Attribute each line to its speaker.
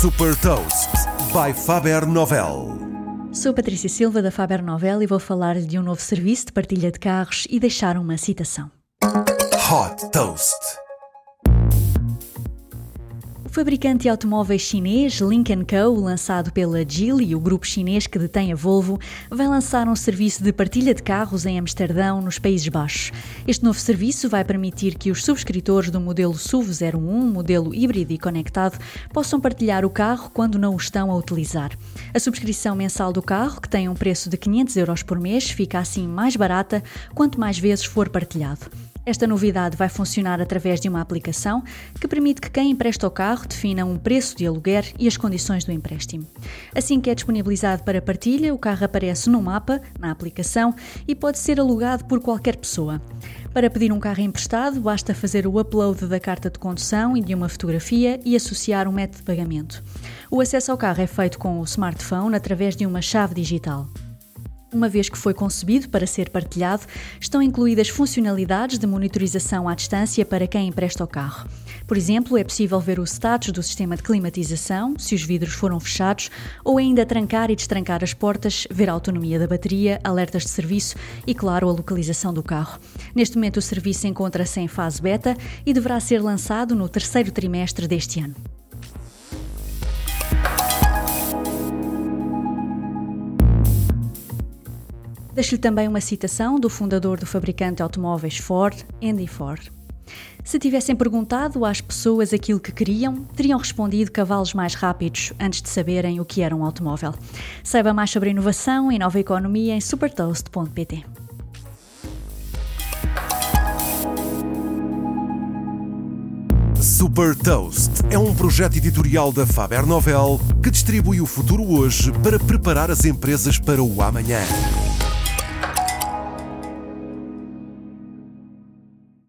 Speaker 1: Super Toast by Faber Novel.
Speaker 2: Sou Patrícia Silva da Faber Novel e vou falar de um novo serviço de partilha de carros e deixar uma citação.
Speaker 1: Hot Toast.
Speaker 2: O fabricante de automóveis chinês Link Co, lançado pela Geely, o grupo chinês que detém a Volvo, vai lançar um serviço de partilha de carros em Amsterdão, nos Países Baixos. Este novo serviço vai permitir que os subscritores do modelo SUV 01, modelo híbrido e conectado, possam partilhar o carro quando não o estão a utilizar. A subscrição mensal do carro, que tem um preço de 500 euros por mês, fica assim mais barata quanto mais vezes for partilhado. Esta novidade vai funcionar através de uma aplicação que permite que quem empresta o carro defina um preço de aluguer e as condições do empréstimo. Assim que é disponibilizado para partilha, o carro aparece no mapa, na aplicação, e pode ser alugado por qualquer pessoa. Para pedir um carro emprestado, basta fazer o upload da carta de condução e de uma fotografia e associar um método de pagamento. O acesso ao carro é feito com o smartphone através de uma chave digital. Uma vez que foi concebido para ser partilhado, estão incluídas funcionalidades de monitorização à distância para quem empresta o carro. Por exemplo, é possível ver o status do sistema de climatização, se os vidros foram fechados, ou ainda trancar e destrancar as portas, ver a autonomia da bateria, alertas de serviço e, claro, a localização do carro. Neste momento, o serviço encontra-se em fase beta e deverá ser lançado no terceiro trimestre deste ano. Deixo-lhe também uma citação do fundador do fabricante de automóveis Ford, Andy Ford. Se tivessem perguntado às pessoas aquilo que queriam, teriam respondido cavalos mais rápidos antes de saberem o que era um automóvel. Saiba mais sobre inovação e nova economia em supertoast.pt.
Speaker 1: Super Toast é um projeto editorial da Faber Novel que distribui o futuro hoje para preparar as empresas para o amanhã.